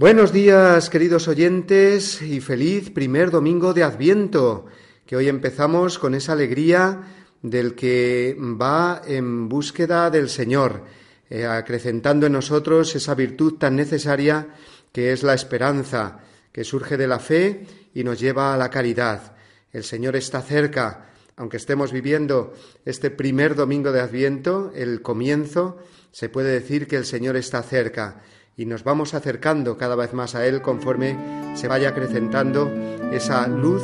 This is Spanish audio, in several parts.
Buenos días, queridos oyentes, y feliz primer domingo de Adviento, que hoy empezamos con esa alegría del que va en búsqueda del Señor, eh, acrecentando en nosotros esa virtud tan necesaria que es la esperanza, que surge de la fe y nos lleva a la caridad. El Señor está cerca, aunque estemos viviendo este primer domingo de Adviento, el comienzo, se puede decir que el Señor está cerca y nos vamos acercando cada vez más a Él conforme se vaya acrecentando esa luz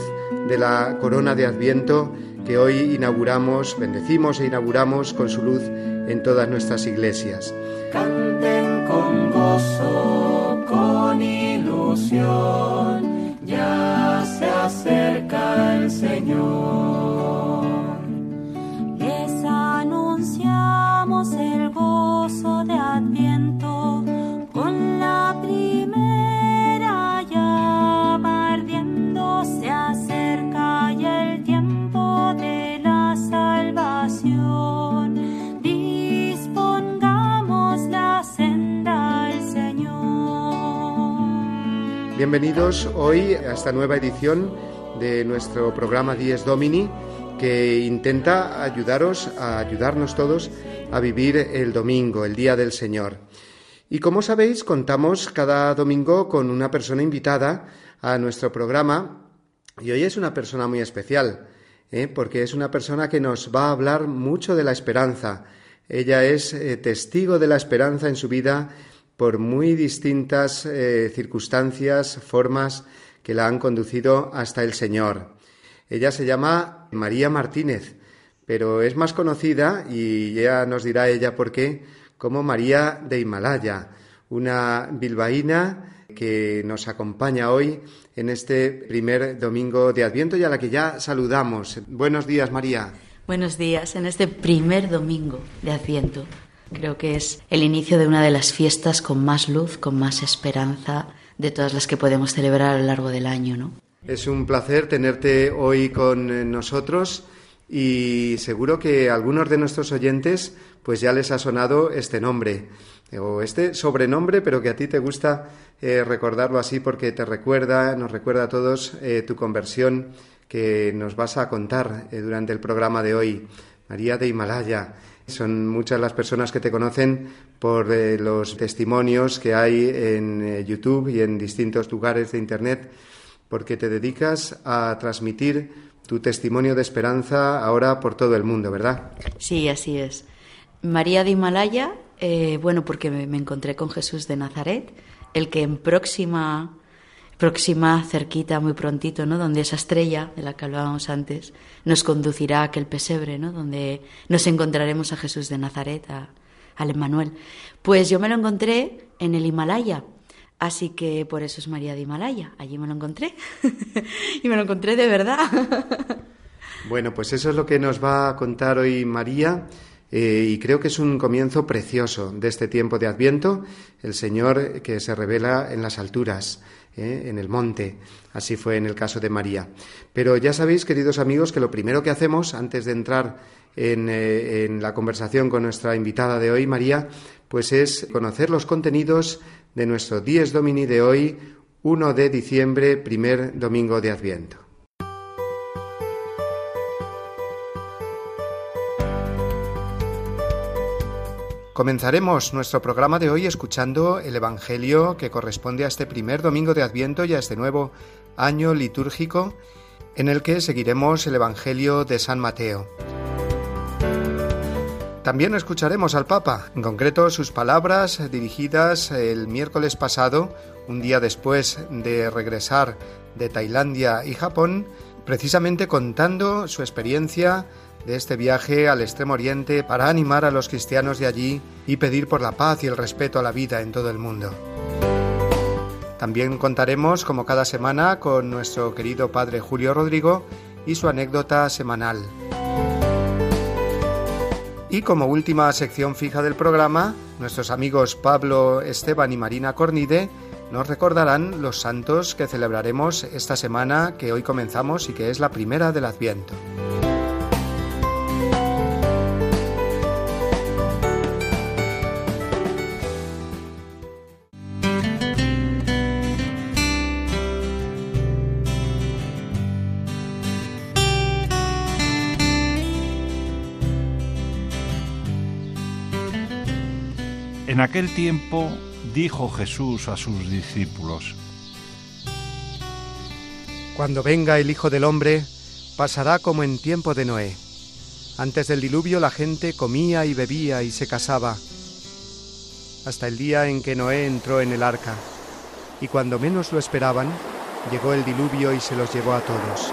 de la corona de Adviento que hoy inauguramos, bendecimos e inauguramos con su luz en todas nuestras iglesias. Canten con gozo, con ilusión, ya se acerca el Señor. Bienvenidos hoy a esta nueva edición de nuestro programa Dies Domini que intenta ayudaros a ayudarnos todos a vivir el domingo, el día del Señor. Y como sabéis, contamos cada domingo con una persona invitada a nuestro programa y hoy es una persona muy especial, ¿eh? porque es una persona que nos va a hablar mucho de la esperanza. Ella es eh, testigo de la esperanza en su vida por muy distintas eh, circunstancias, formas que la han conducido hasta el Señor. Ella se llama María Martínez, pero es más conocida, y ya nos dirá ella por qué, como María de Himalaya, una bilbaína que nos acompaña hoy en este primer domingo de Adviento y a la que ya saludamos. Buenos días, María. Buenos días, en este primer domingo de Adviento. Creo que es el inicio de una de las fiestas con más luz, con más esperanza de todas las que podemos celebrar a lo largo del año, ¿no? Es un placer tenerte hoy con eh, nosotros y seguro que a algunos de nuestros oyentes pues ya les ha sonado este nombre o este sobrenombre, pero que a ti te gusta eh, recordarlo así porque te recuerda, nos recuerda a todos eh, tu conversión que nos vas a contar eh, durante el programa de hoy. María de Himalaya. Son muchas las personas que te conocen por eh, los testimonios que hay en eh, YouTube y en distintos lugares de Internet, porque te dedicas a transmitir tu testimonio de esperanza ahora por todo el mundo, ¿verdad? Sí, así es. María de Himalaya, eh, bueno, porque me, me encontré con Jesús de Nazaret, el que en próxima, próxima, cerquita, muy prontito, ¿no? Donde esa estrella de la que hablábamos antes nos conducirá a aquel pesebre, ¿no? Donde nos encontraremos a Jesús de Nazaret, a, al Emmanuel. Pues yo me lo encontré en el Himalaya. Así que por eso es María de Himalaya. Allí me lo encontré. y me lo encontré de verdad. Bueno, pues eso es lo que nos va a contar hoy María. eh, y creo que es un comienzo precioso de este tiempo de Adviento, el Señor que se revela en las alturas, eh, en el monte. Así fue en el caso de María. Pero ya sabéis, queridos amigos, que lo primero que hacemos antes de entrar en, eh, en la conversación con nuestra invitada de hoy, María, pues es conocer los contenidos de nuestro Dies Domini de hoy, 1 de diciembre, primer domingo de Adviento. Comenzaremos nuestro programa de hoy escuchando el Evangelio que corresponde a este primer domingo de Adviento y a este nuevo año litúrgico en el que seguiremos el Evangelio de San Mateo. También escucharemos al Papa, en concreto sus palabras dirigidas el miércoles pasado, un día después de regresar de Tailandia y Japón, precisamente contando su experiencia de este viaje al Extremo Oriente para animar a los cristianos de allí y pedir por la paz y el respeto a la vida en todo el mundo. También contaremos, como cada semana, con nuestro querido padre Julio Rodrigo y su anécdota semanal. Y como última sección fija del programa, nuestros amigos Pablo Esteban y Marina Cornide nos recordarán los santos que celebraremos esta semana que hoy comenzamos y que es la primera del Adviento. En aquel tiempo dijo Jesús a sus discípulos, Cuando venga el Hijo del Hombre, pasará como en tiempo de Noé. Antes del diluvio la gente comía y bebía y se casaba, hasta el día en que Noé entró en el arca. Y cuando menos lo esperaban, llegó el diluvio y se los llevó a todos.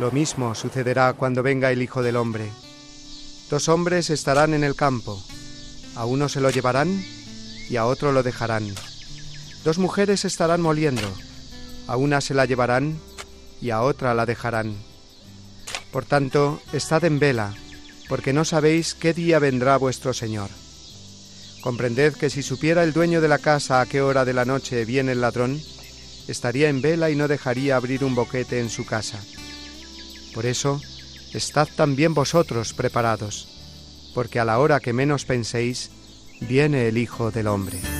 Lo mismo sucederá cuando venga el Hijo del Hombre. Dos hombres estarán en el campo, a uno se lo llevarán y a otro lo dejarán. Dos mujeres estarán moliendo, a una se la llevarán y a otra la dejarán. Por tanto, estad en vela, porque no sabéis qué día vendrá vuestro Señor. Comprended que si supiera el dueño de la casa a qué hora de la noche viene el ladrón, estaría en vela y no dejaría abrir un boquete en su casa. Por eso, estad también vosotros preparados, porque a la hora que menos penséis, viene el Hijo del Hombre.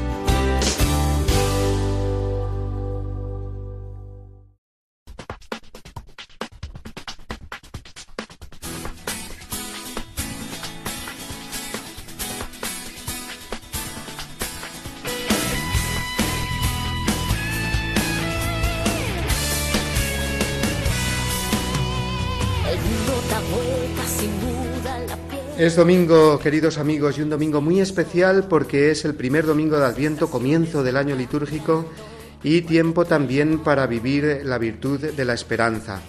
Es domingo, queridos amigos, y un domingo muy especial porque es el primer domingo de Adviento, comienzo del año litúrgico y tiempo también para vivir la virtud de la esperanza.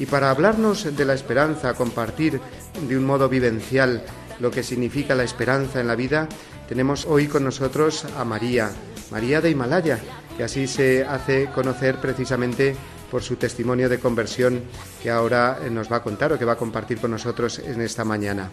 Y para hablarnos de la esperanza, compartir de un modo vivencial lo que significa la esperanza en la vida, tenemos hoy con nosotros a María, María de Himalaya, que así se hace conocer precisamente por su testimonio de conversión que ahora nos va a contar o que va a compartir con nosotros en esta mañana.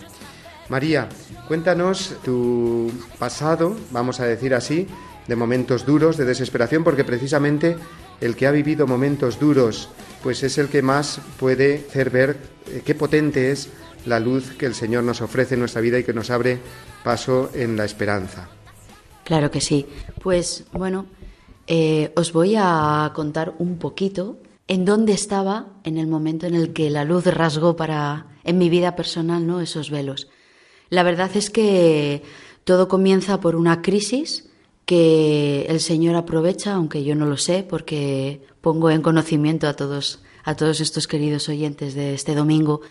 María, cuéntanos tu pasado, vamos a decir así, de momentos duros, de desesperación, porque precisamente el que ha vivido momentos duros, pues es el que más puede hacer ver eh, qué potente es la luz que el Señor nos ofrece en nuestra vida y que nos abre paso en la esperanza. Claro que sí. Pues bueno, eh, os voy a contar un poquito en dónde estaba en el momento en el que la luz rasgó para en mi vida personal, ¿no? Esos velos. La verdad es que todo comienza por una crisis que el Señor aprovecha, aunque yo no lo sé, porque pongo en conocimiento a todos, a todos estos queridos oyentes de este domingo,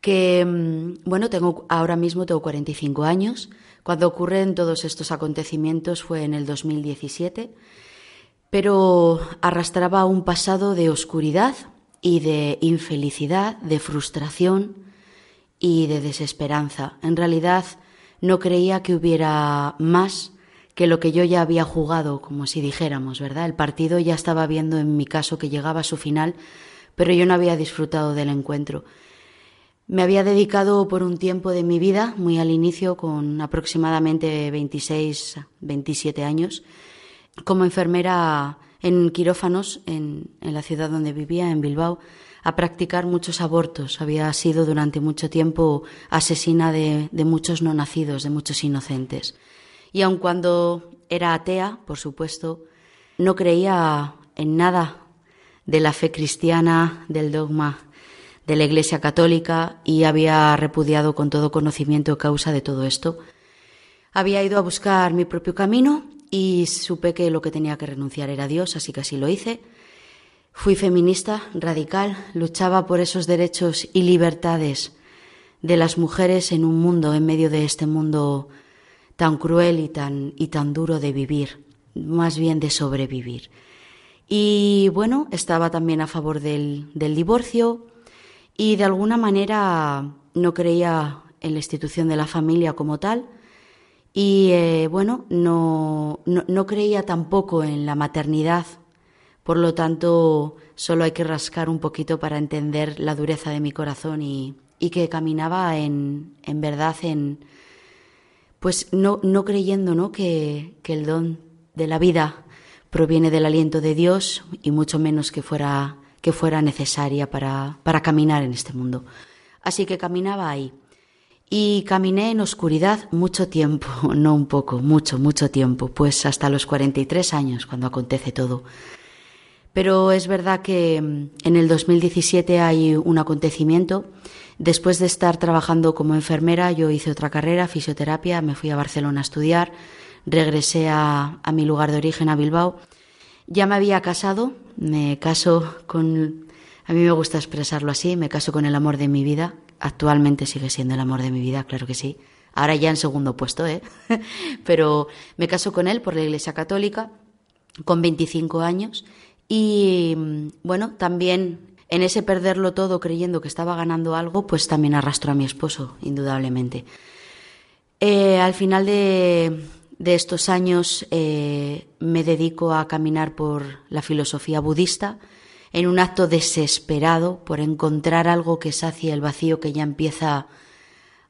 que, mm, bueno, tengo, ahora mismo tengo 45 años. Cuando ocurren todos estos acontecimientos fue en el 2017, pero arrastraba un pasado de oscuridad y de infelicidad, de frustración, y de desesperanza. En realidad no creía que hubiera más que lo que yo ya había jugado, como si dijéramos, ¿verdad? El partido ya estaba viendo en mi caso que llegaba a su final, pero yo no había disfrutado del encuentro. Me había dedicado por un tiempo de mi vida, muy al inicio, con aproximadamente 26, 27 años, como enfermera en quirófanos en, en la ciudad donde vivía, en Bilbao, a practicar muchos abortos. Había sido durante mucho tiempo asesina de, de muchos no nacidos, de muchos inocentes. Y aun cuando era atea, por supuesto, no creía en nada de la fe cristiana, del dogma de la Iglesia Católica y había repudiado con todo conocimiento causa de todo esto. Había ido a buscar mi propio camino y supe que lo que tenía que renunciar era Dios, así que así lo hice. Fui feminista, radical, luchaba por esos derechos y libertades de las mujeres en un mundo, en medio de este mundo tan cruel y tan, y tan duro de vivir, más bien de sobrevivir. Y bueno, estaba también a favor del, divorcio y de alguna manera no creía en la institución de la familia como tal. Y eh, bueno, no, no, creía tampoco en la maternidad. Por lo tanto, solo hay que rascar un poquito para entender la dureza de mi corazón y, que caminaba en, en verdad en, pues no, no creyendo ¿no? Que, que el don de la vida proviene del aliento de Dios y mucho menos que fuera, que fuera necesaria para, para caminar en este mundo. Así que caminaba ahí. Y caminé en oscuridad mucho tiempo, no un poco, mucho, mucho tiempo, pues hasta los 43 años, cuando acontece todo. Pero es verdad que mm, en el 2017 hay un acontecimiento. Después de estar trabajando como enfermera, yo hice otra carrera, fisioterapia, me fui a Barcelona a estudiar regresé a, mi lugar de origen, a Bilbao. Ya me había casado, me caso con, a mí me gusta expresarlo así, me caso con el amor de mi vida. Actualmente sigue siendo el amor de mi vida, claro que sí. Ahora ya en segundo puesto, ¿eh? Pero me caso con él por la Iglesia Católica, con 25 años. Y bueno, también en ese perderlo todo creyendo que estaba ganando algo, pues también arrastro a mi esposo, indudablemente. Eh, al final de, de estos años eh, me dedico a caminar por la filosofía budista en un acto desesperado por encontrar algo que sacie el vacío que ya empieza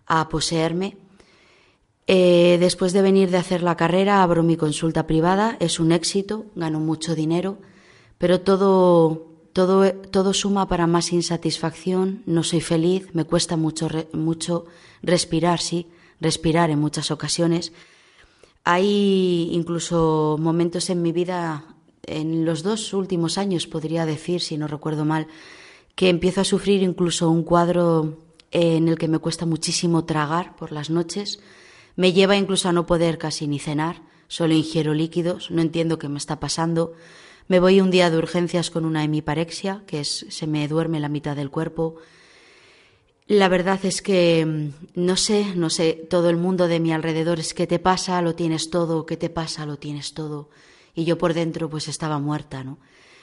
a poseerme. Eh, después de venir de hacer la carrera, abro mi consulta privada, es un éxito, gano mucho dinero, pero todo, todo, todo suma para más insatisfacción, no soy feliz, me cuesta mucho, mucho respirar, sí, respirar en muchas ocasiones hay incluso momentos en mi vida, en los dos últimos años podría decir, si no recuerdo mal, que empiezo a sufrir incluso un cuadro en el que me cuesta muchísimo tragar por las noches. Me lleva incluso a no poder casi ni cenar, solo ingiero líquidos, no entiendo qué me está pasando. Me voy un día de urgencias con una hemiparexia, que es se me duerme la mitad del cuerpo. La verdad es que mm, no sé, no sé, todo el mundo de mi alrededor es que te pasa, lo tienes todo, ¿qué te pasa, lo tienes todo. Y yo por dentro pues estaba muerta, ¿no?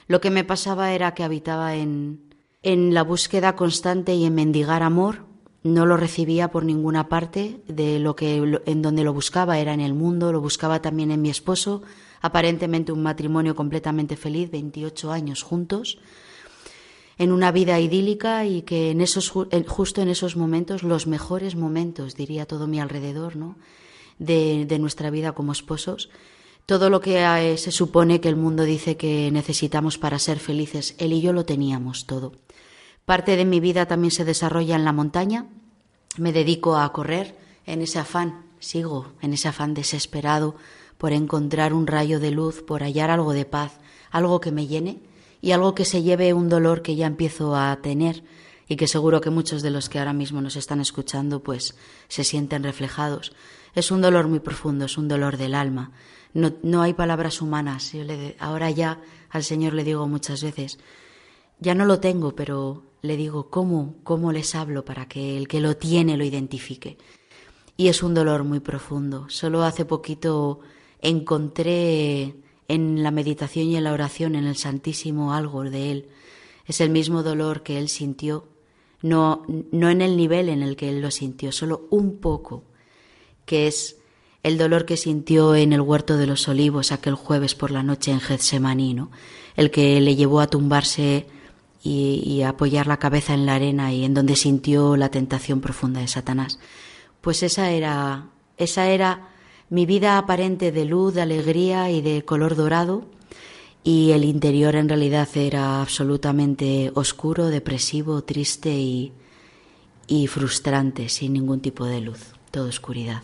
Lo que me pasaba era que habitaba en, en la búsqueda constante y en mendigar amor. No lo recibía por ninguna parte, de lo que en donde lo buscaba era en el mundo, lo buscaba también en mi esposo, aparentemente un matrimonio completamente feliz, 28 años juntos en una vida idílica y que en esos, justo en esos momentos, los mejores momentos, diría todo mi alrededor, ¿no? de, de nuestra vida como esposos, todo lo que eh, se supone que el mundo dice que necesitamos para ser felices, él y yo lo teníamos todo. Parte de mi vida también se desarrolla en la montaña, me dedico a correr en ese afán, sigo en ese afán desesperado por encontrar un rayo de luz, por hallar algo de paz, algo que me llene y algo que se lleve un dolor que ya empiezo a tener y que seguro que muchos de los que ahora mismo nos están escuchando pues se sienten reflejados. Es un dolor muy profundo, es un dolor del alma. No, no hay palabras humanas. Yo le, ahora ya al Señor le digo muchas veces, ya no lo tengo, pero le digo, ¿cómo, cómo les hablo para que el que lo tiene lo identifique? Y es un dolor muy profundo. Solo hace poquito encontré en la meditación y en la oración en el Santísimo algo de Él. Es el mismo dolor que Él sintió, no, no en el nivel en el que Él lo sintió, solo un poco, que es el dolor que sintió en el huerto de los olivos aquel jueves por la noche en Getsemaní, el que le llevó a tumbarse y, y, a apoyar la cabeza en la arena y en donde sintió la tentación profunda de Satanás. Pues esa era, esa era mi vida aparente de luz, de alegría y de color dorado. y el interior en realidad era absolutamente oscuro, depresivo, triste y, frustrante, sin ningún tipo de luz, toda oscuridad.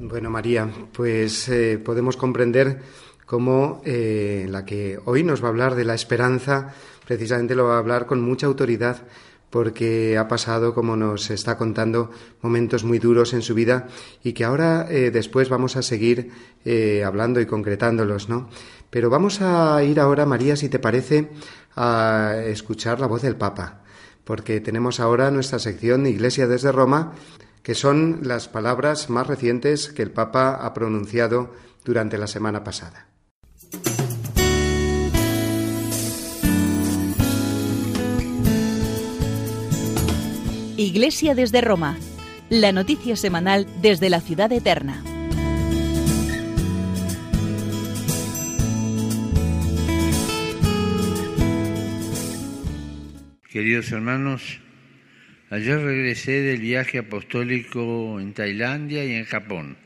Bueno, María, pues eh, podemos comprender cómo eh, la que hoy nos va a hablar de la esperanza, precisamente lo va a hablar con mucha autoridad, porque ha pasado, como nos está contando, momentos muy duros en su vida y que ahora eh, después vamos a seguir hablando y concretándolos, ¿no? Pero vamos a ir ahora, María, si te parece, a escuchar la voz del Papa, porque tenemos ahora nuestra sección Iglesia desde Roma, que son las palabras más recientes que el Papa ha pronunciado durante la semana pasada. Iglesia desde Roma, la noticia semanal desde la ciudad eterna. Queridos hermanos, ayer regresé del viaje apostólico en Tailandia y en Japón,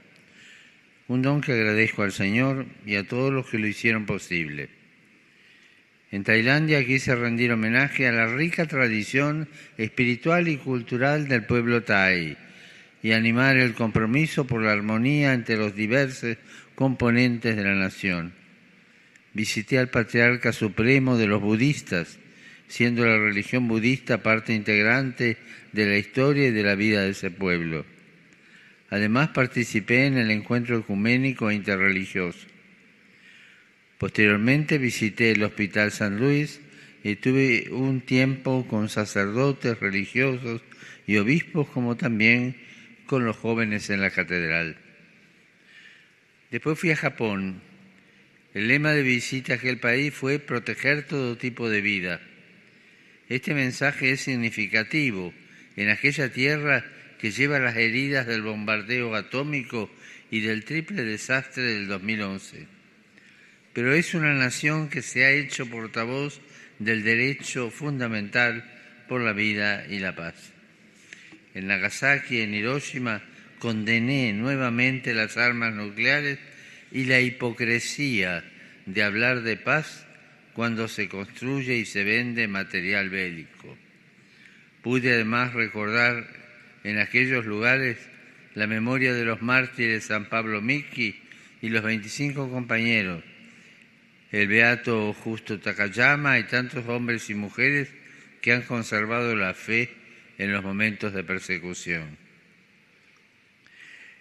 un don que agradezco al Señor y a todos los que lo hicieron posible. En Tailandia quise rendir homenaje a la rica tradición espiritual y cultural del pueblo thai y animar el compromiso por la armonía entre los diversos componentes de la nación. Visité al patriarca supremo de los budistas, siendo la religión budista parte integrante de la historia y de la vida de ese pueblo. Además participé en el encuentro ecuménico e interreligioso. Posteriormente visité el Hospital San Luis y tuve un tiempo con sacerdotes religiosos y obispos como también con los jóvenes en la catedral. Después fui a Japón. El lema de visita a aquel país fue proteger todo tipo de vida. Este mensaje es significativo en aquella tierra que lleva las heridas del bombardeo atómico y del triple desastre del 2011. Pero es una nación que se ha hecho portavoz del derecho fundamental por la vida y la paz. En Nagasaki y en Hiroshima condené nuevamente las armas nucleares y la hipocresía de hablar de paz cuando se construye y se vende material bélico. Pude además recordar en aquellos lugares la memoria de los mártires San Pablo Miki y los 25 compañeros, el beato Justo Takayama y tantos hombres y mujeres que han conservado la fe en los momentos de persecución.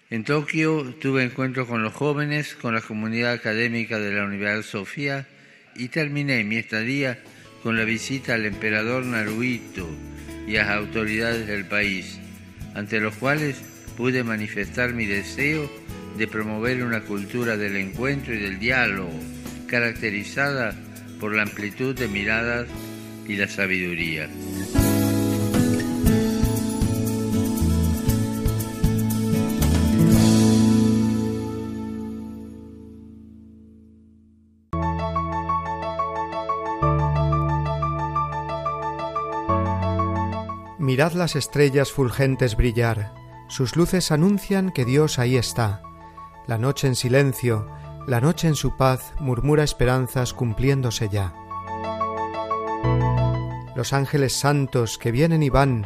En Tokio tuve encuentro con los jóvenes, con la comunidad académica de la Universidad Sofía, y terminé mi estadía con la visita al emperador Naruhito y a las autoridades del país, ante los cuales pude manifestar mi deseo de promover una cultura del encuentro y del diálogo, caracterizada por la amplitud de miradas y la sabiduría. Mirad las estrellas fulgentes brillar, sus luces anuncian que Dios ahí está. La noche en silencio, la noche en su paz murmura esperanzas cumpliéndose ya. Los ángeles santos que vienen y van,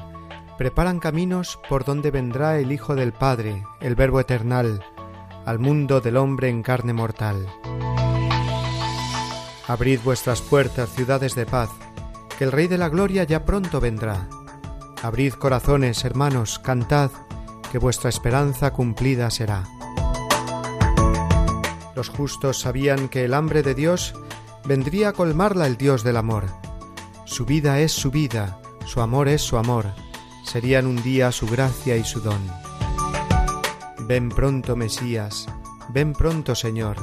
preparan caminos por donde vendrá el Hijo del Padre, el Verbo eternal, al mundo del hombre en carne mortal. Abrid vuestras puertas, ciudades de paz, que el Rey de la Gloria ya pronto vendrá. Abrid corazones, hermanos, cantad, que vuestra esperanza cumplida será. Los justos sabían que el hambre de Dios vendría a colmarla el Dios del amor. Su vida es su vida, su amor es su amor, serían un día su gracia y su don. Ven pronto, Mesías, ven pronto, Señor.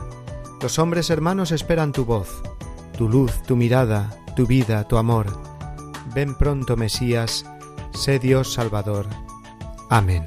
Los hombres hermanos esperan tu voz, tu luz, tu mirada, tu vida, tu amor. Ven pronto, Mesías, sé Dios Salvador. Amén.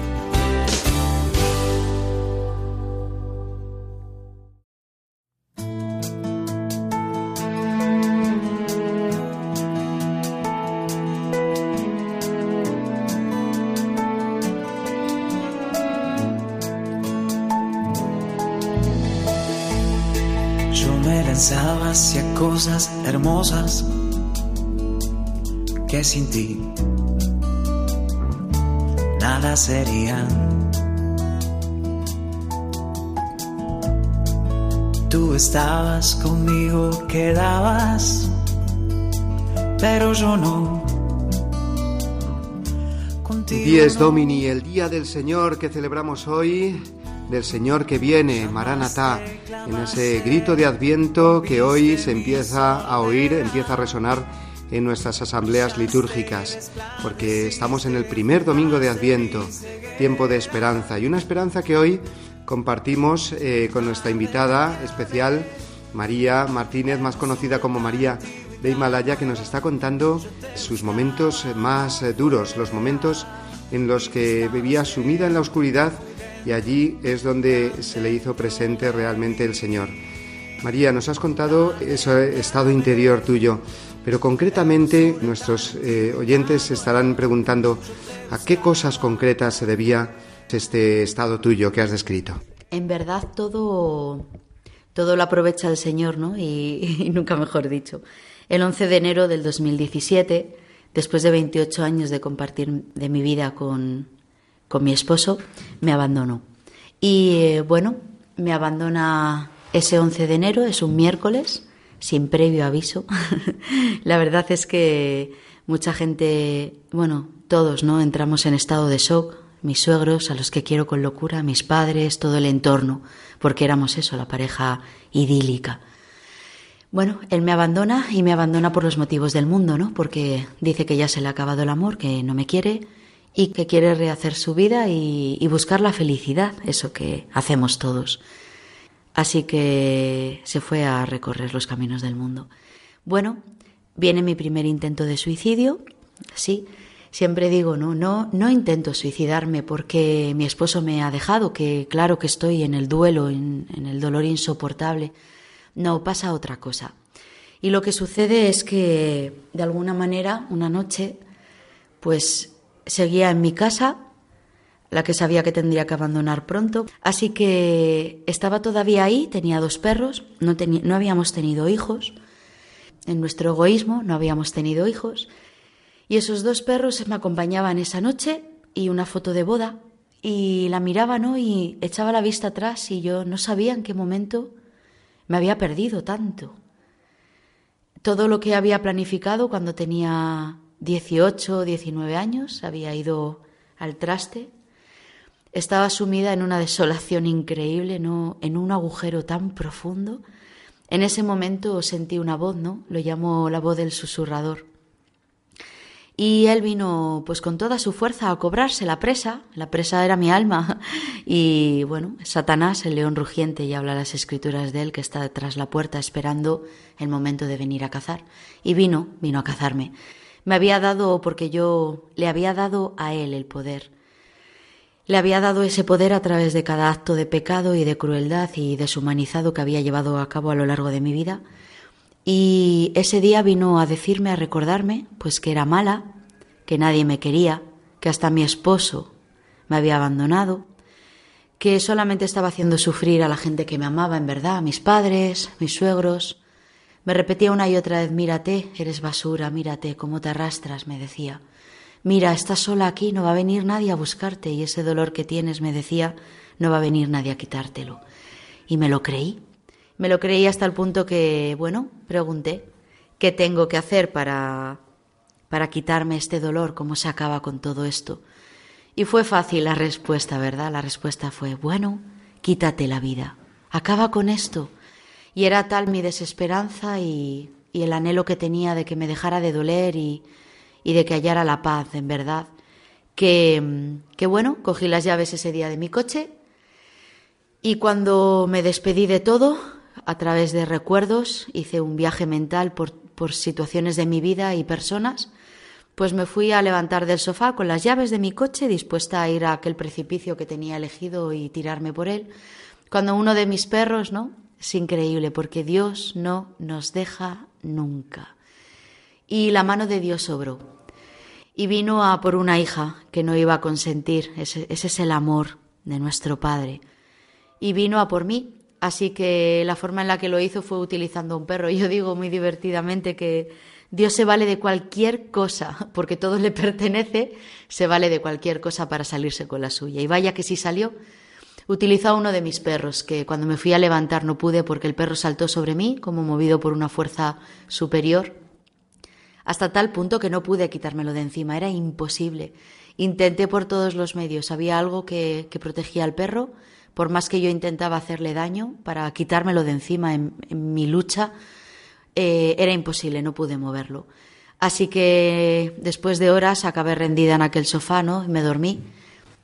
Lanzaba hacia cosas hermosas que sin ti nada serían. Tú estabas conmigo, quedabas, pero yo no. Contigo Dies. Domini, el día del Señor que celebramos hoy, del Señor que viene, Maranatá, en ese grito de Adviento que hoy se empieza a oír, empieza a resonar en nuestras asambleas litúrgicas, porque estamos en el primer domingo de Adviento, tiempo de esperanza, y una esperanza que hoy compartimos eh, con nuestra invitada especial, María Martínez, más conocida como María de Himalaya, que nos está contando sus momentos más eh, duros, los momentos en los que vivía sumida en la oscuridad y allí es donde se le hizo presente realmente el Señor. María, nos has contado ese estado interior tuyo, pero concretamente nuestros eh, oyentes se estarán preguntando a qué cosas concretas se debía este estado tuyo que has descrito. En verdad todo, todo lo aprovecha el Señor, ¿no? Y, y nunca mejor dicho. El 11 de enero del 2017, después de 28 años de compartir de mi vida con, con mi esposo, me abandonó. Y eh, bueno, me abandona ese 11 de enero, es un miércoles, sin previo aviso. La verdad es que mucha gente, bueno, todos, ¿no? Entramos en estado de shock, mis suegros, a los que quiero con locura, mis padres, todo el entorno, porque éramos eso, la pareja idílica. Bueno, él me abandona y me abandona por los motivos del mundo, ¿no? Porque dice que ya se le ha acabado el amor, que no me quiere y que quiere rehacer su vida y, buscar la felicidad, eso que hacemos todos. Así que se fue a recorrer los caminos del mundo. Bueno, viene mi primer intento de suicidio, sí. Siempre digo, no, no, no intento suicidarme porque mi esposo me ha dejado, que claro que estoy en el duelo, en el dolor insoportable. No, pasa otra cosa. Y lo que sucede es que, de alguna manera, una noche, pues seguía en mi casa, la que sabía que tendría que abandonar pronto. Así que estaba todavía ahí, tenía dos perros, no, no habíamos tenido hijos. En nuestro egoísmo no habíamos tenido hijos. Y esos dos perros me acompañaban esa noche y una foto de boda. Y la miraba, ¿no? Y echaba la vista atrás y yo no sabía en qué momento me había perdido tanto. Todo lo que había planificado cuando tenía 18 o 19 años había ido al traste. Estaba sumida en una desolación increíble, ¿no? en un agujero tan profundo. En ese momento sentí una voz, ¿no? Lo llamo la voz del susurrador. Y él vino pues con toda su fuerza a cobrarse la presa, la presa era mi alma. Y bueno, Satanás, el león rugiente, y habla las escrituras de él que está detrás la puerta esperando el momento de venir a cazar. Y vino, vino a cazarme. Me había dado, porque yo le había dado a él el poder. Le había dado ese poder a través de cada acto de pecado y de crueldad y deshumanizado que había llevado a cabo a lo largo de mi vida. Y ese día vino a decirme, a recordarme, pues que era mala, que nadie me quería, que hasta mi esposo me había abandonado, que solamente estaba haciendo sufrir a la gente que me amaba en verdad, a mis padres, mis suegros. Me repetía una y otra vez, mírate, eres basura, mírate, cómo te arrastras, me decía. Mira, estás sola aquí, no va a venir nadie a buscarte y ese dolor que tienes, me decía, no va a venir nadie a quitártelo. Y me lo creí. Me lo creí hasta el punto que, bueno, pregunté, ¿qué tengo que hacer para, para quitarme este dolor? ¿Cómo se acaba con todo esto? Y fue fácil la respuesta, ¿verdad? La respuesta fue, bueno, quítate la vida, acaba con esto. Y era tal mi desesperanza y, el anhelo que tenía de que me dejara de doler y, de que hallara la paz, en verdad, que, que bueno, cogí las llaves ese día de mi coche y cuando me despedí de todo, a través de recuerdos, hice un viaje mental por situaciones de mi vida y personas, pues me fui a levantar del sofá con las llaves de mi coche dispuesta a ir a aquel precipicio que tenía elegido y tirarme por él, cuando uno de mis perros, ¿no? Es increíble porque Dios no nos deja nunca. Y la mano de Dios sobró. Y vino a por una hija que no iba a consentir. Ese, ese es el amor de nuestro Padre. Y vino a por mí. Así que la forma en la que lo hizo fue utilizando un perro. Yo digo muy divertidamente que Dios se vale de cualquier cosa, porque todo le pertenece, se vale de cualquier cosa para salirse con la suya. Y vaya que sí salió. Utilizó uno de mis perros, que cuando me fui a levantar no pude porque el perro saltó sobre mí, como movido por una fuerza superior, hasta tal punto que no pude quitármelo de encima, era imposible. Intenté por todos los medios, había algo que, protegía al perro, por más que yo intentaba hacerle daño para quitármelo de encima en mi lucha, eh, era imposible, no pude moverlo. Así que después de horas acabé rendida en aquel sofá, ¿no? Me dormí.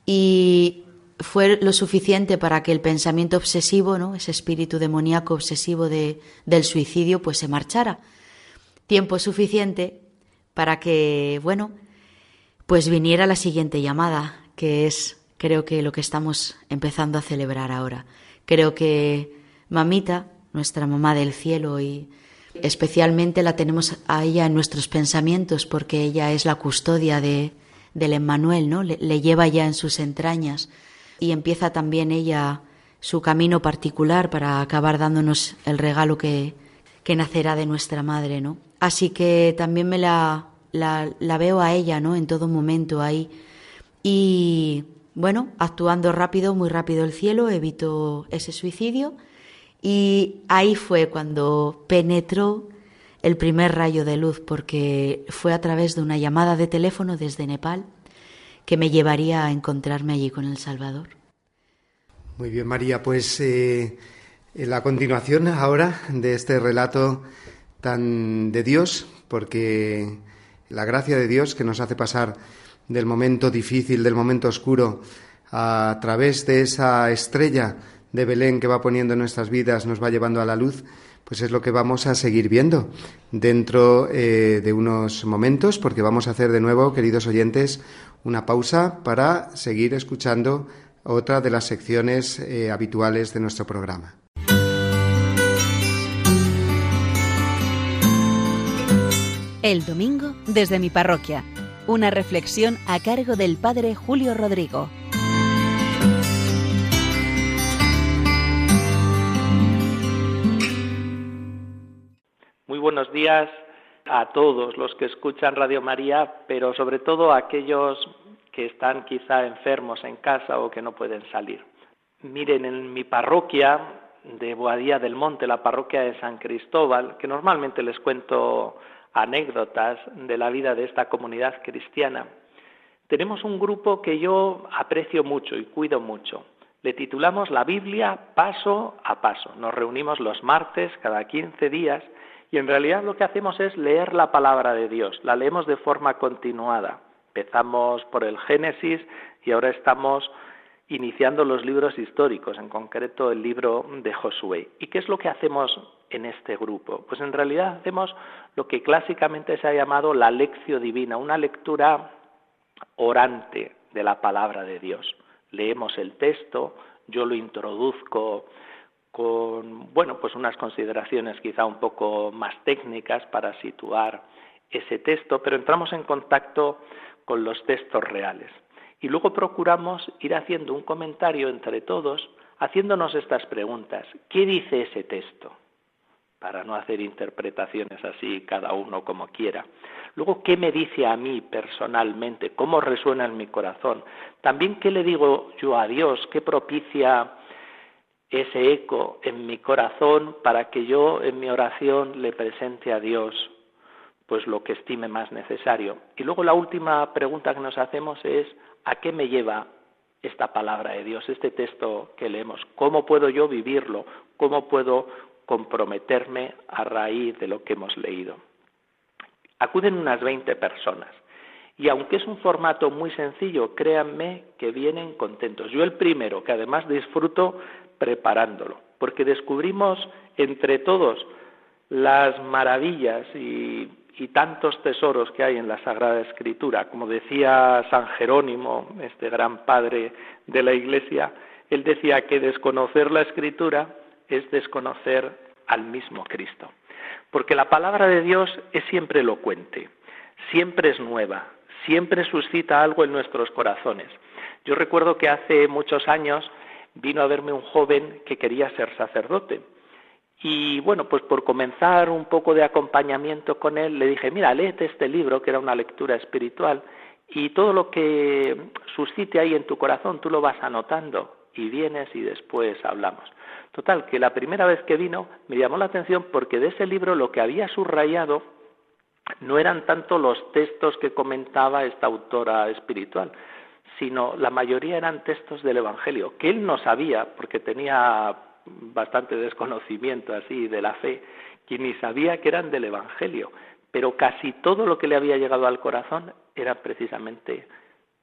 Y fue lo suficiente para que el pensamiento obsesivo, ¿no? Ese espíritu demoníaco obsesivo de, del suicidio, pues se marchara. Tiempo suficiente para que, bueno, pues viniera la siguiente llamada, que es, creo que lo que estamos empezando a celebrar ahora. Creo que mamita, nuestra mamá del cielo y Especialmente la tenemos a ella en nuestros pensamientos porque ella es la custodia de, del Emmanuel, ¿no? Le, lleva ya en sus entrañas y empieza también ella su camino particular para acabar dándonos el regalo que, que nacerá de nuestra madre, ¿no? Así que también me la, la, la veo a ella, ¿no? En todo momento ahí. Y bueno, actuando rápido, muy rápido el cielo, evito ese suicidio y ahí fue cuando penetró el primer rayo de luz, porque fue a través de una llamada de teléfono desde Nepal que me llevaría a encontrarme allí con el Salvador. Muy bien, María, pues eh, la continuación ahora de este relato tan de Dios, porque la gracia de Dios que nos hace pasar del momento difícil, del momento oscuro, a través de esa estrella de Belén que va poniendo en nuestras vidas nos va llevando a la luz, pues es lo que vamos a seguir viendo dentro eh, de unos momentos, porque vamos a hacer de nuevo, queridos oyentes, una pausa para seguir escuchando otra de las secciones eh, habituales de nuestro programa. El domingo desde mi parroquia. Una reflexión a cargo del Padre Julio Rodrigo. Muy buenos días a todos los que escuchan Radio María, pero sobre todo a aquellos que están quizá enfermos en casa o que no pueden salir. Miren, en mi parroquia de Boadía del Monte, la parroquia de San Cristóbal, que normalmente les cuento anécdotas de la vida de esta comunidad cristiana, tenemos un grupo que yo aprecio mucho y cuido mucho. Le titulamos La Biblia paso a paso. Nos reunimos los martes cada 15 días y en realidad lo que hacemos es leer la palabra de Dios, la leemos de forma continuada. Empezamos por el Génesis y ahora estamos iniciando los libros históricos, en concreto el libro de Josué. ¿Y qué es lo que hacemos en este grupo? Pues en realidad hacemos lo que clásicamente se ha llamado la lección divina, una lectura orante de la palabra de Dios. Leemos el texto, yo lo introduzco con bueno, pues unas consideraciones quizá un poco más técnicas para situar ese texto, pero entramos en contacto con los textos reales. Y luego procuramos ir haciendo un comentario entre todos, haciéndonos estas preguntas. ¿Qué dice ese texto? Para no hacer interpretaciones así cada uno como quiera. Luego, ¿qué me dice a mí personalmente? ¿Cómo resuena en mi corazón? También, ¿qué le digo yo a Dios? ¿Qué propicia ese eco en mi corazón para que yo en mi oración le presente a Dios pues lo que estime más necesario. Y luego la última pregunta que nos hacemos es ¿a qué me lleva esta palabra de Dios, este texto que leemos? ¿Cómo puedo yo vivirlo? ¿Cómo puedo comprometerme a raíz de lo que hemos leído? Acuden unas 20 personas. Y aunque es un formato muy sencillo, créanme que vienen contentos. Yo el primero, que además disfruto preparándolo, porque descubrimos entre todos las maravillas y, tantos tesoros que hay en la Sagrada Escritura. Como decía San Jerónimo, este gran padre de la Iglesia, él decía que desconocer la Escritura es desconocer al mismo Cristo. Porque la palabra de Dios es siempre elocuente, siempre es nueva, siempre suscita algo en nuestros corazones. Yo recuerdo que hace muchos años vino a verme un joven que quería ser sacerdote. Y bueno, pues por comenzar un poco de acompañamiento con él, le dije, mira, léete este libro, que era una lectura espiritual, y todo lo que suscite ahí en tu corazón, tú lo vas anotando, y vienes y después hablamos. Total, que la primera vez que vino me llamó la atención porque de ese libro lo que había subrayado no eran tanto los textos que comentaba esta autora espiritual, sino la mayoría eran textos del Evangelio, que él no sabía, porque tenía bastante desconocimiento así de la fe, que ni sabía que eran del Evangelio, pero casi todo lo que le había llegado al corazón eran precisamente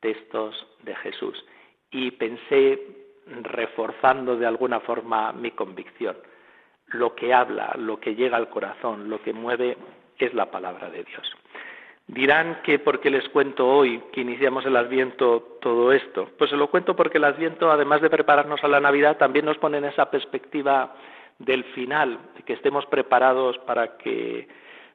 textos de Jesús. Y pensé, reforzando de alguna forma mi convicción, lo que habla, lo que llega al corazón, lo que mueve es la palabra de Dios. Dirán que porque les cuento hoy que iniciamos el Adviento todo esto. Pues se lo cuento porque el Adviento, además de prepararnos a la Navidad, también nos pone en esa perspectiva del final, de que estemos preparados para que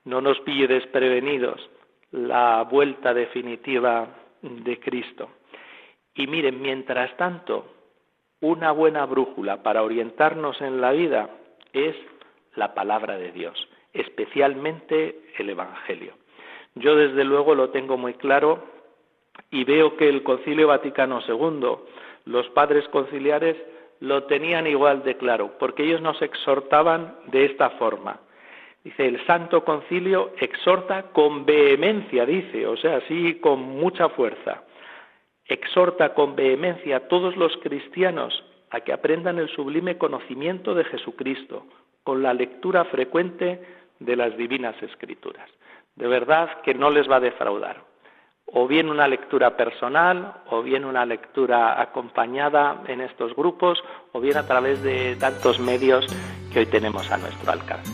no nos pille desprevenidos la vuelta definitiva de Cristo. Y miren, mientras tanto, una buena brújula para orientarnos en la vida es la palabra de Dios, especialmente el Evangelio. Yo desde luego lo tengo muy claro y veo que el Concilio Vaticano II, los padres conciliares, lo tenían igual de claro, porque ellos nos exhortaban de esta forma. Dice, el Santo Concilio exhorta con vehemencia, dice, o sea, sí, con mucha fuerza. Exhorta con vehemencia a todos los cristianos a que aprendan el sublime conocimiento de Jesucristo, con la lectura frecuente de las divinas escrituras de verdad que no les va a defraudar. O bien una lectura personal, o bien una lectura acompañada en estos grupos, o bien a través de tantos medios que hoy tenemos a nuestro alcance.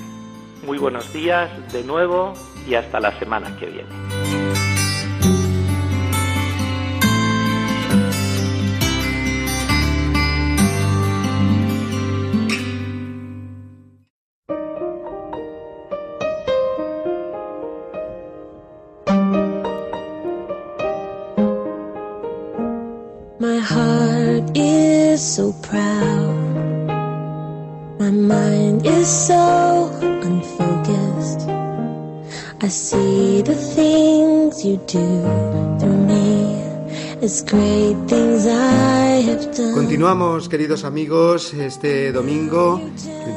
Muy buenos días de nuevo y hasta la semana que viene. Continuamos, queridos amigos, este domingo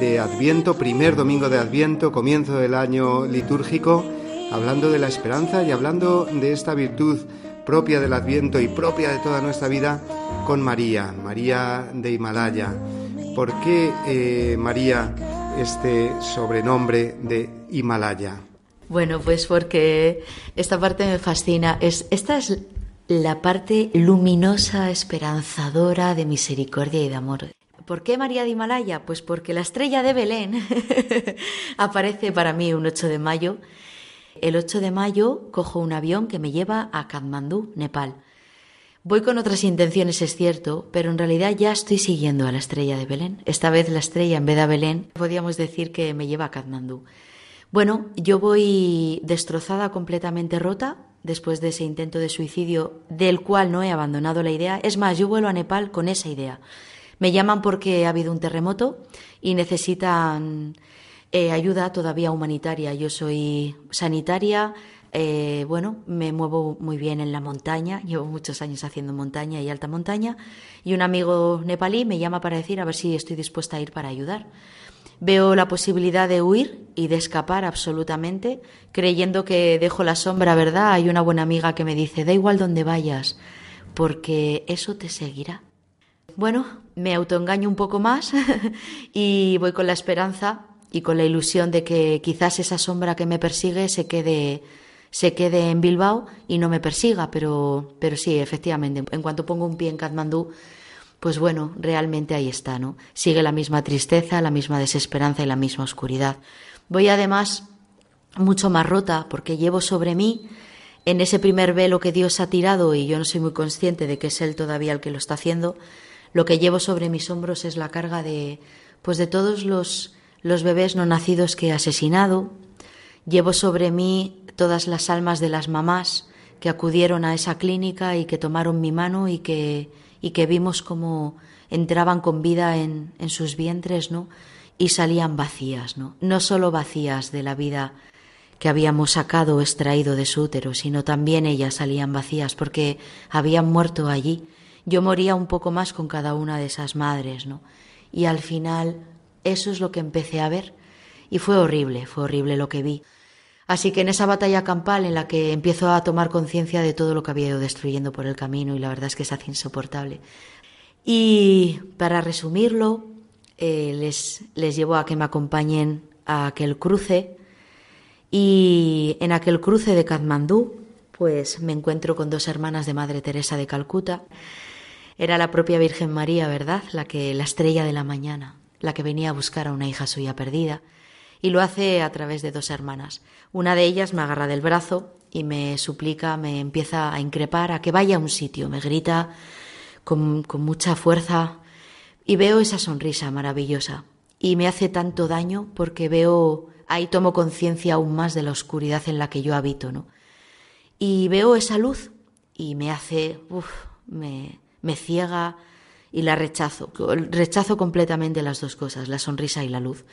de Adviento, primer domingo de Adviento, comienzo del año litúrgico, hablando de la esperanza y hablando de esta virtud propia del Adviento y propia de toda nuestra vida con María, María de Himalaya. ¿Por qué eh, María este sobrenombre de Himalaya? Bueno, pues porque esta parte me fascina. Es, esta es la parte luminosa, esperanzadora de misericordia y de amor. ¿Por qué María de Himalaya? Pues porque la estrella de Belén aparece para mí un 8 de mayo. El 8 de mayo cojo un avión que me lleva a Kathmandú, Nepal. Voy con otras intenciones, es cierto, pero en realidad ya estoy siguiendo a la estrella de Belén. Esta vez la estrella en vez de a Belén, podríamos decir que me lleva a Kathmandú. Bueno, yo voy destrozada, completamente rota, después de ese intento de suicidio del cual no he abandonado la idea. Es más, yo vuelo a Nepal con esa idea. Me llaman porque ha habido un terremoto y necesitan eh, ayuda todavía humanitaria. Yo soy sanitaria, eh, bueno, me muevo muy bien en la montaña, llevo muchos años haciendo montaña y alta montaña, y un amigo nepalí me llama para decir a ver si estoy dispuesta a ir para ayudar. Veo la posibilidad de huir y de escapar absolutamente, creyendo que dejo la sombra, ¿verdad? Hay una buena amiga que me dice, da igual donde vayas, porque eso te seguirá. Bueno, me autoengaño un poco más y voy con la esperanza y con la ilusión de que quizás esa sombra que me persigue se quede se quede en Bilbao y no me persiga, pero pero sí, efectivamente, en cuanto pongo un pie en Katmandú pues bueno, realmente ahí está, ¿no? Sigue la misma tristeza, la misma desesperanza y la misma oscuridad. Voy además mucho más rota porque llevo sobre mí en ese primer velo que Dios ha tirado y yo no soy muy consciente de que es Él todavía el que lo está haciendo, lo que llevo sobre mis hombros es la carga de pues de todos los, los bebés no nacidos que he asesinado, llevo sobre mí todas las almas de las mamás que acudieron a esa clínica y que tomaron mi mano y que, y que vimos cómo entraban con vida en, en sus vientres, ¿no? Y salían vacías, ¿no? No solo vacías de la vida que habíamos sacado o extraído de su útero, sino también ellas salían vacías porque habían muerto allí. Yo moría un poco más con cada una de esas madres, ¿no? Y al final eso es lo que empecé a ver y fue horrible, fue horrible lo que vi. Así que en esa batalla campal en la que empiezo a tomar conciencia de todo lo que había ido destruyendo por el camino y la verdad es que se hace insoportable. Y para resumirlo, eh, les, les llevo a que me acompañen a aquel cruce y en aquel cruce de Katmandú pues me encuentro con dos hermanas de Madre Teresa de Calcuta. Era la propia Virgen María, ¿verdad? La que la estrella de la mañana, la que venía a buscar a una hija suya perdida y lo hace a través de dos hermanas. Una de ellas me agarra del brazo y me suplica, me empieza a increpar a que vaya a un sitio, me grita con, con mucha fuerza y veo esa sonrisa maravillosa y me hace tanto daño porque veo, ahí tomo conciencia aún más de la oscuridad en la que yo habito, ¿no? Y veo esa luz y me hace, uff, me, me ciega y la rechazo. Rechazo completamente las dos cosas, la sonrisa y la luz.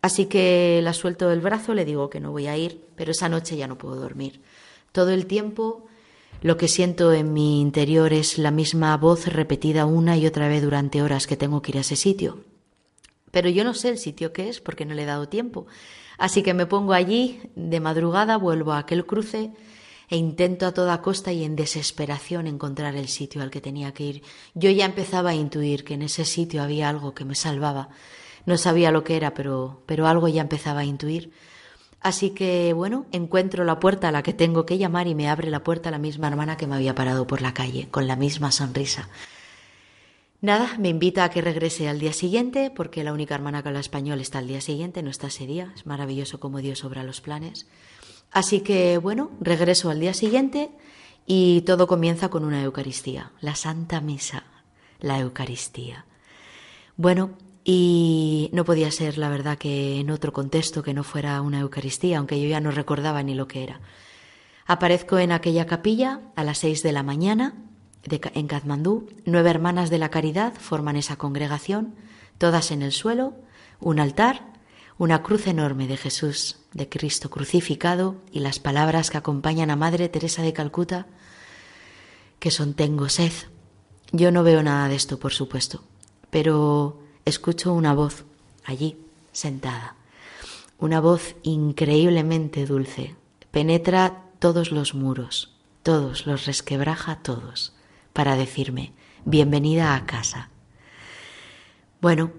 Así que la suelto del brazo, le digo que no voy a ir, pero esa noche ya no puedo dormir. Todo el tiempo lo que siento en mi interior es la misma voz repetida una y otra vez durante horas que tengo que ir a ese sitio. Pero yo no sé el sitio que es porque no le he dado tiempo. Así que me pongo allí, de madrugada vuelvo a aquel cruce e intento a toda costa y en desesperación encontrar el sitio al que tenía que ir. Yo ya empezaba a intuir que en ese sitio había algo que me salvaba no sabía lo que era, pero, pero algo ya empezaba a intuir. Así que, bueno, encuentro la puerta a la que tengo que llamar y me abre la puerta la misma hermana que me había parado por la calle, con la misma sonrisa. Nada, me invita a que regrese al día siguiente, porque la única hermana que habla español está al día siguiente, no está ese día. Es maravilloso cómo Dios obra los planes. Así que, bueno, regreso al día siguiente y todo comienza con una Eucaristía, la Santa Misa, la Eucaristía. Bueno, y no podía ser, la verdad, que en otro contexto que no fuera una Eucaristía, aunque yo ya no recordaba ni lo que era. Aparezco en aquella capilla a las seis de la mañana en Katmandú. Nueve hermanas de la caridad forman esa congregación, todas en el suelo, un altar, una cruz enorme de Jesús, de Cristo crucificado y las palabras que acompañan a Madre Teresa de Calcuta, que son tengo sed. Yo no veo nada de esto, por supuesto, pero escucho una voz allí, sentada. Una voz increíblemente dulce. Penetra todos los muros, todos, los resquebraja todos, para decirme, bienvenida a casa. Bueno,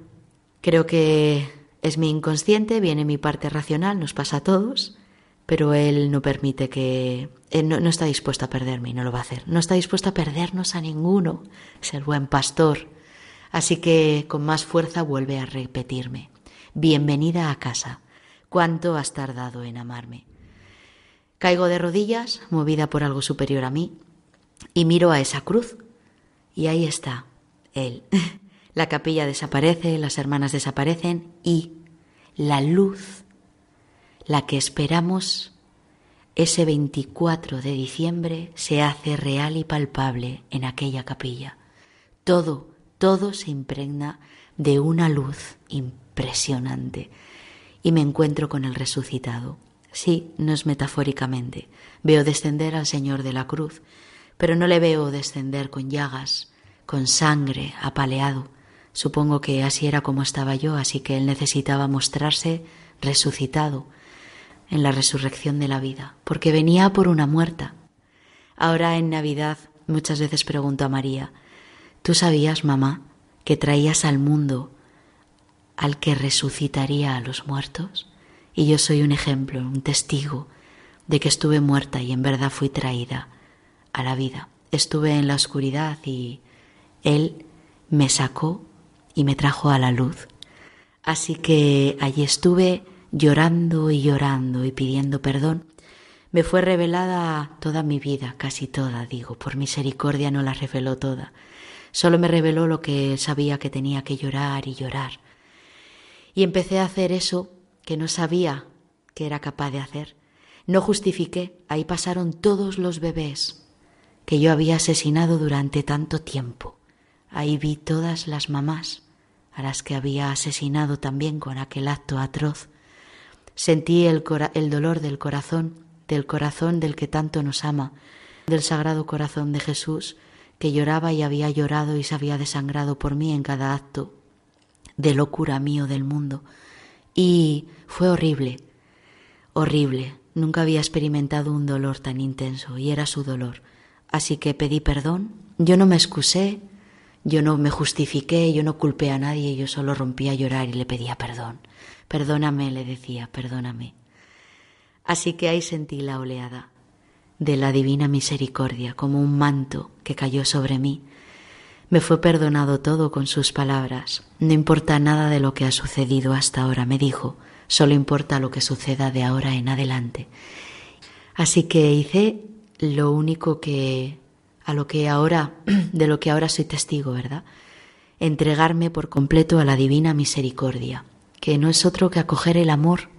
creo que es mi inconsciente, viene mi parte racional, nos pasa a todos, pero él no permite que... Él no, no está dispuesto a perderme y no lo va a hacer. No está dispuesto a perdernos a ninguno. Es el buen pastor Así que con más fuerza vuelve a repetirme, bienvenida a casa, cuánto has tardado en amarme. Caigo de rodillas, movida por algo superior a mí, y miro a esa cruz, y ahí está, él. La capilla desaparece, las hermanas desaparecen y la luz, la que esperamos ese 24 de diciembre, se hace real y palpable en aquella capilla. Todo todo se impregna de una luz impresionante y me encuentro con el resucitado. Sí, no es metafóricamente. Veo descender al Señor de la cruz, pero no le veo descender con llagas, con sangre, apaleado. Supongo que así era como estaba yo, así que él necesitaba mostrarse resucitado en la resurrección de la vida, porque venía por una muerta. Ahora en Navidad muchas veces pregunto a María, ¿Tú sabías, mamá, que traías al mundo al que resucitaría a los muertos? Y yo soy un ejemplo, un testigo de que estuve muerta y en verdad fui traída a la vida. Estuve en la oscuridad y Él me sacó y me trajo a la luz. Así que allí estuve llorando y llorando y pidiendo perdón, me fue revelada toda mi vida, casi toda, digo, por misericordia no la reveló toda. Solo me reveló lo que sabía que tenía que llorar y llorar. Y empecé a hacer eso que no sabía que era capaz de hacer. No justifiqué, ahí pasaron todos los bebés que yo había asesinado durante tanto tiempo. Ahí vi todas las mamás a las que había asesinado también con aquel acto atroz. Sentí el, el dolor del corazón del corazón del que tanto nos ama, del sagrado corazón de Jesús, que lloraba y había llorado y se había desangrado por mí en cada acto de locura mío del mundo. Y fue horrible, horrible. Nunca había experimentado un dolor tan intenso y era su dolor. Así que pedí perdón. Yo no me excusé, yo no me justifiqué, yo no culpé a nadie, yo solo rompí a llorar y le pedía perdón. Perdóname, le decía, perdóname. Así que ahí sentí la oleada de la divina misericordia como un manto que cayó sobre mí. Me fue perdonado todo con sus palabras. No importa nada de lo que ha sucedido hasta ahora, me dijo, solo importa lo que suceda de ahora en adelante. Así que hice lo único que a lo que ahora de lo que ahora soy testigo, ¿verdad? Entregarme por completo a la divina misericordia, que no es otro que acoger el amor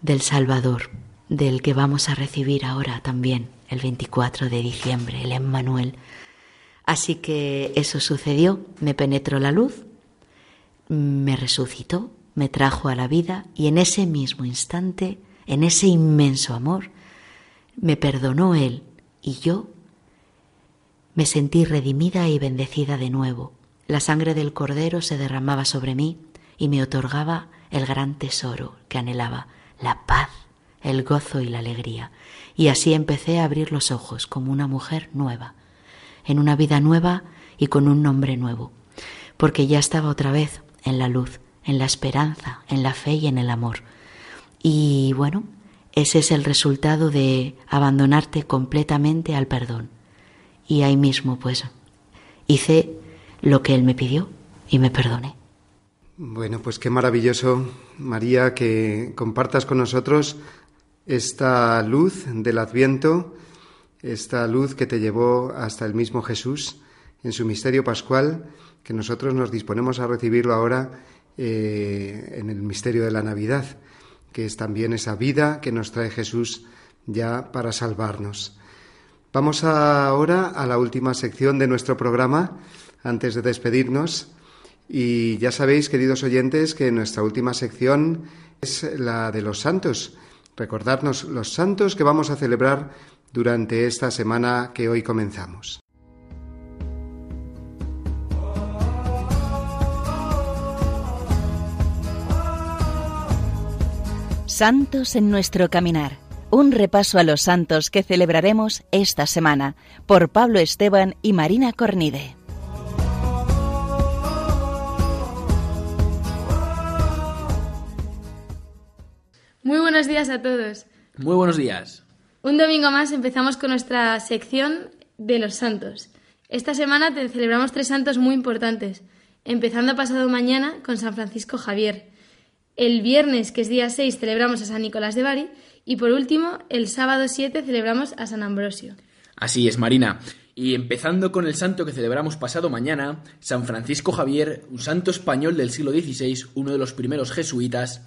del Salvador, del que vamos a recibir ahora también el 24 de diciembre, el Emmanuel. Así que eso sucedió, me penetró la luz, me resucitó, me trajo a la vida y en ese mismo instante, en ese inmenso amor, me perdonó Él y yo me sentí redimida y bendecida de nuevo. La sangre del Cordero se derramaba sobre mí y me otorgaba el gran tesoro que anhelaba, la paz, el gozo y la alegría. Y así empecé a abrir los ojos como una mujer nueva, en una vida nueva y con un nombre nuevo, porque ya estaba otra vez en la luz, en la esperanza, en la fe y en el amor. Y bueno, ese es el resultado de abandonarte completamente al perdón. Y ahí mismo, pues, hice lo que Él me pidió y me perdoné. Bueno, pues qué maravilloso, María, que compartas con nosotros esta luz del Adviento, esta luz que te llevó hasta el mismo Jesús en su misterio pascual, que nosotros nos disponemos a recibirlo ahora eh, en el misterio de la Navidad, que es también esa vida que nos trae Jesús ya para salvarnos. Vamos ahora a la última sección de nuestro programa, antes de despedirnos y ya sabéis, queridos oyentes, que nuestra última sección es la de los santos. Recordarnos los santos que vamos a celebrar durante esta semana que hoy comenzamos. Santos en nuestro caminar. Un repaso a los santos que celebraremos esta semana por Pablo Esteban y Marina Cornide. Muy buenos días a todos. Muy buenos días. Un domingo más empezamos con nuestra sección de los santos. Esta semana te celebramos tres santos muy importantes, empezando pasado mañana con San Francisco Javier. El viernes, que es día 6, celebramos a San Nicolás de Bari y por último, el sábado 7 celebramos a San Ambrosio. Así es, Marina. Y empezando con el santo que celebramos pasado mañana, San Francisco Javier, un santo español del siglo XVI, uno de los primeros jesuitas,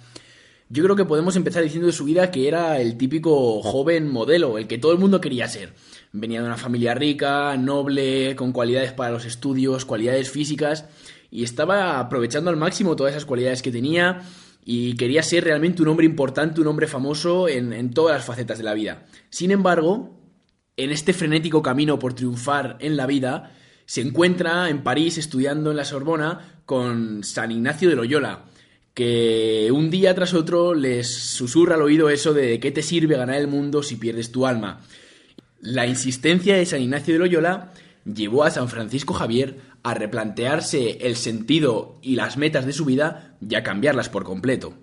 yo creo que podemos empezar diciendo de su vida que era el típico joven modelo, el que todo el mundo quería ser. Venía de una familia rica, noble, con cualidades para los estudios, cualidades físicas, y estaba aprovechando al máximo todas esas cualidades que tenía y quería ser realmente un hombre importante, un hombre famoso en, todas las facetas de la vida. Sin embargo, en este frenético camino por triunfar en la vida, se encuentra en París estudiando en la Sorbona con San Ignacio de Loyola, que un día tras otro les susurra al oído eso de qué te sirve ganar el mundo si pierdes tu alma. La insistencia de San Ignacio de Loyola llevó a San Francisco Javier a replantearse el sentido y las metas de su vida y a cambiarlas por completo.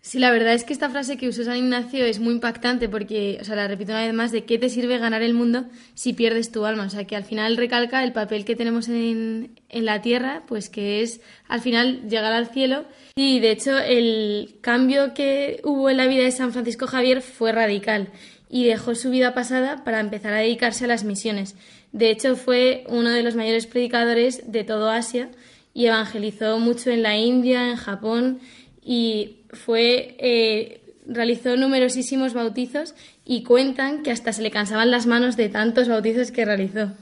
Sí, la verdad es que esta frase que usó San Ignacio es muy impactante porque, o sea, la repito una vez más, de qué te sirve ganar el mundo si pierdes tu alma. O sea, que al final recalca el papel que tenemos en, en la tierra, pues que es al final llegar al cielo. Y de hecho, el cambio que hubo en la vida de San Francisco Javier fue radical y dejó su vida pasada para empezar a dedicarse a las misiones. De hecho, fue uno de los mayores predicadores de todo Asia y evangelizó mucho en la India, en Japón y fue eh, realizó numerosísimos bautizos y cuentan que hasta se le cansaban las manos de tantos bautizos que realizó.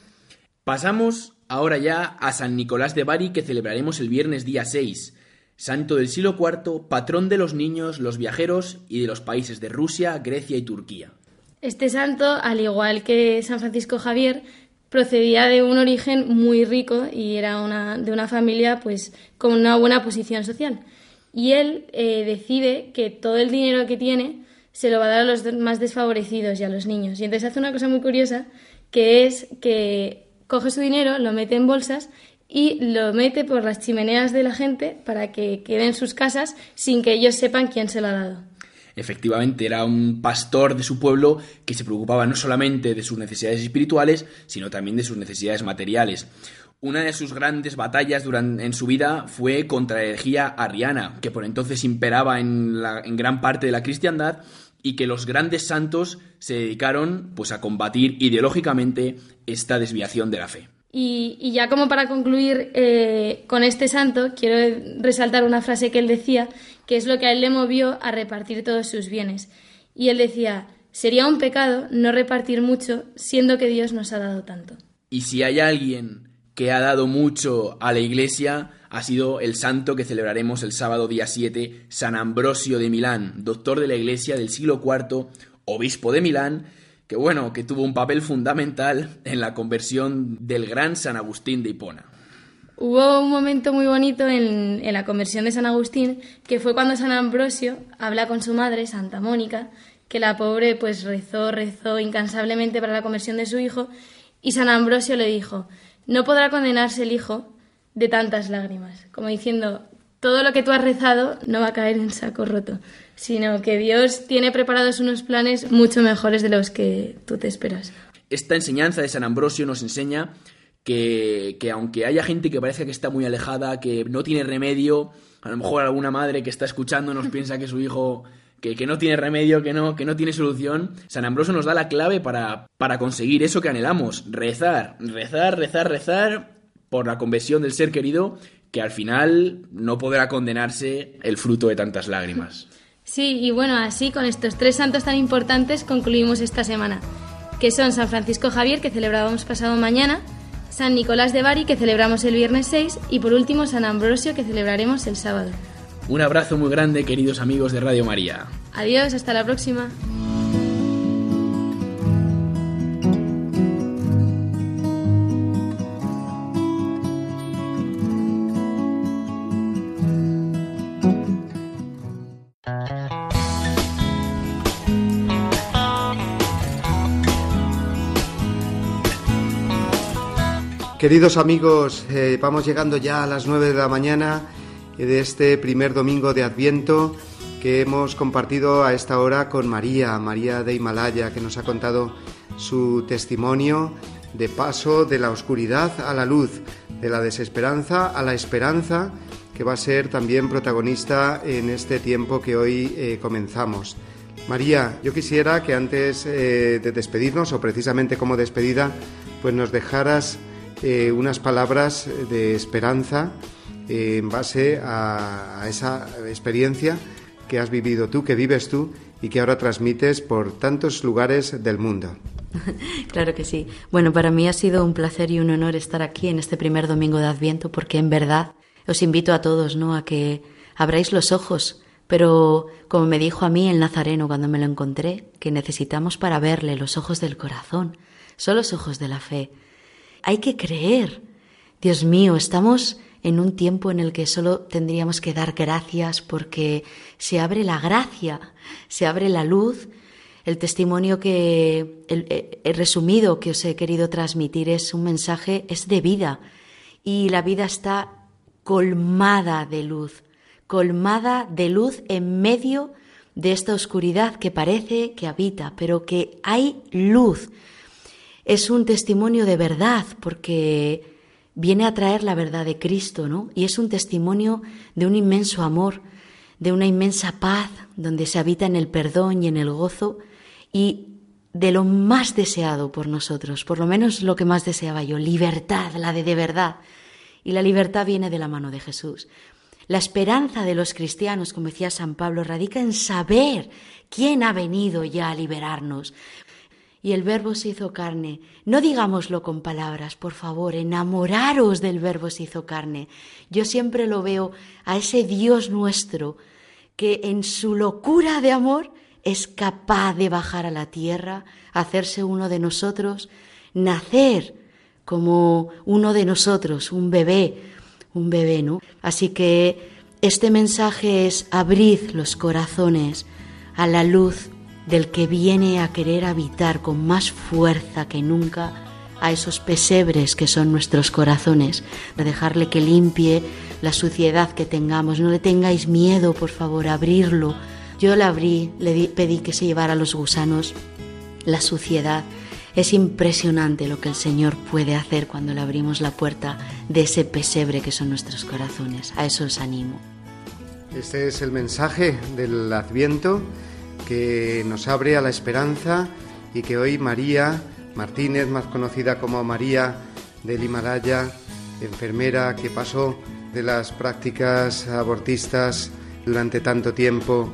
Pasamos ahora ya a San Nicolás de Bari que celebraremos el viernes día 6, santo del siglo IV, patrón de los niños, los viajeros y de los países de Rusia, Grecia y Turquía. Este santo, al igual que San Francisco Javier, procedía de un origen muy rico y era una, de una familia pues con una buena posición social y él eh, decide que todo el dinero que tiene se lo va a dar a los más desfavorecidos y a los niños. Y entonces hace una cosa muy curiosa, que es que coge su dinero, lo mete en bolsas y lo mete por las chimeneas de la gente para que quede en sus casas sin que ellos sepan quién se lo ha dado. Efectivamente, era un pastor de su pueblo que se preocupaba no solamente de sus necesidades espirituales, sino también de sus necesidades materiales. Una de sus grandes batallas durante, en su vida fue contra la herejía ariana, que por entonces imperaba en, en gran parte de la cristiandad y que los grandes santos se dedicaron pues, a combatir ideológicamente esta desviación de la fe. Y, ya como para concluir eh, con este santo, quiero resaltar una frase que él decía, que es lo que a él le movió a repartir todos sus bienes. Y él decía, sería un pecado no repartir mucho, siendo que Dios nos ha dado tanto. Y si hay alguien que ha dado mucho a la Iglesia ha sido el santo que celebraremos el sábado día 7, San Ambrosio de Milán, doctor de la Iglesia del siglo IV, obispo de Milán, que bueno, que tuvo un papel fundamental en la conversión del gran San Agustín de Hipona. Hubo un momento muy bonito en, en, la conversión de San Agustín, que fue cuando San Ambrosio habla con su madre, Santa Mónica, que la pobre pues rezó, rezó incansablemente para la conversión de su hijo, y San Ambrosio le dijo, no podrá condenarse el hijo de tantas lágrimas, como diciendo, todo lo que tú has rezado no va a caer en saco roto, sino que Dios tiene preparados unos planes mucho mejores de los que tú te esperas. Esta enseñanza de San Ambrosio nos enseña que, que, aunque haya gente que parece que está muy alejada, que no tiene remedio, a lo mejor alguna madre que está escuchando nos piensa que su hijo que, no tiene remedio, que no, que no tiene solución, San Ambrosio nos da la clave para, para conseguir eso que anhelamos, rezar, rezar, rezar, rezar por la conversión del ser querido, que al final no podrá condenarse el fruto de tantas lágrimas. Sí, y bueno, así con estos tres santos tan importantes concluimos esta semana, que son San Francisco Javier, que celebrábamos pasado mañana, San Nicolás de Bari, que celebramos el viernes 6, y por último San Ambrosio, que celebraremos el sábado. Un abrazo muy grande, queridos amigos de Radio María. Adiós, hasta la próxima. Queridos amigos, eh, vamos llegando ya a las nueve de la mañana de este primer domingo de Adviento que hemos compartido a esta hora con María, María de Himalaya, que nos ha contado su testimonio de paso de la oscuridad a la luz, de la desesperanza a la esperanza, que va a ser también protagonista en este tiempo que hoy eh, comenzamos. María, yo quisiera que antes eh, de despedirnos, o precisamente como despedida, pues nos dejaras eh, unas palabras de esperanza en base a, esa experiencia que has vivido tú, que vives tú y que ahora transmites por tantos lugares del mundo. Claro que sí. Bueno, para mí ha sido un placer y un honor estar aquí en este primer domingo de Adviento porque en verdad os invito a todos, ¿no? A que abráis los ojos, pero como me dijo a mí el Nazareno cuando me lo encontré, que necesitamos para verle los ojos del corazón, son los ojos de la fe. Hay que creer. Dios mío, estamos en un tiempo en el que solo tendríamos que dar gracias porque se abre la gracia, se abre la luz. El testimonio que he resumido que os he querido transmitir es un mensaje, es de vida y la vida está colmada de luz, colmada de luz en medio de esta oscuridad que parece que habita, pero que hay luz. Es un testimonio de verdad porque viene a traer la verdad de Cristo, ¿no? Y es un testimonio de un inmenso amor, de una inmensa paz, donde se habita en el perdón y en el gozo y de lo más deseado por nosotros, por lo menos lo que más deseaba yo, libertad, la de de verdad. Y la libertad viene de la mano de Jesús. La esperanza de los cristianos, como decía San Pablo, radica en saber quién ha venido ya a liberarnos. Y el verbo se hizo carne. No digámoslo con palabras, por favor, enamoraros del verbo se hizo carne. Yo siempre lo veo a ese Dios nuestro que en su locura de amor es capaz de bajar a la tierra, hacerse uno de nosotros, nacer como uno de nosotros, un bebé, un bebé, ¿no? Así que este mensaje es abrid los corazones a la luz del que viene a querer habitar con más fuerza que nunca a esos pesebres que son nuestros corazones, de dejarle que limpie la suciedad que tengamos. No le tengáis miedo, por favor, abrirlo yo la abrí, le pedí que se llevara los gusanos, la suciedad. Es impresionante lo que el Señor puede hacer cuando le abrimos la puerta de ese pesebre que son nuestros corazones. A eso os animo. Este es el mensaje del Adviento que nos abre a la esperanza y que hoy María Martínez, más conocida como María del Himalaya, enfermera que pasó de las prácticas abortistas durante tanto tiempo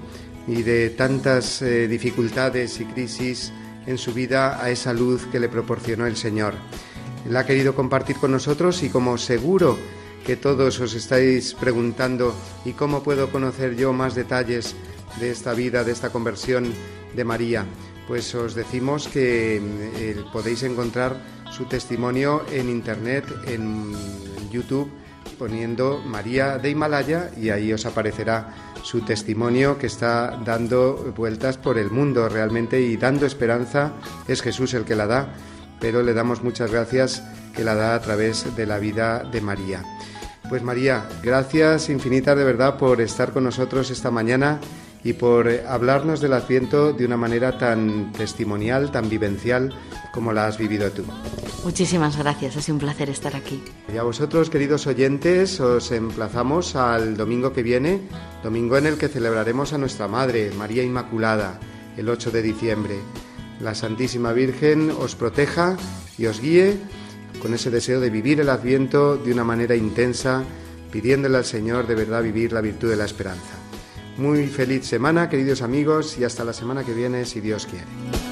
y de tantas eh, dificultades y crisis en su vida a esa luz que le proporcionó el Señor. Él ha querido compartir con nosotros y como seguro que todos os estáis preguntando y cómo puedo conocer yo más detalles de esta vida, de esta conversión de María, pues os decimos que eh, podéis encontrar su testimonio en internet, en YouTube, poniendo María de Himalaya y ahí os aparecerá su testimonio que está dando vueltas por el mundo realmente y dando esperanza. Es Jesús el que la da, pero le damos muchas gracias que la da a través de la vida de María. Pues María, gracias infinitas de verdad por estar con nosotros esta mañana y por hablarnos del Adviento de una manera tan testimonial, tan vivencial como la has vivido tú. Muchísimas gracias, ha sido un placer estar aquí. Y a vosotros, queridos oyentes, os emplazamos al domingo que viene, domingo en el que celebraremos a nuestra Madre, María Inmaculada, el 8 de diciembre. La Santísima Virgen os proteja y os guíe con ese deseo de vivir el Adviento de una manera intensa, pidiéndole al Señor de verdad vivir la virtud de la esperanza. Muy feliz semana, queridos amigos, y hasta la semana que viene, si Dios quiere.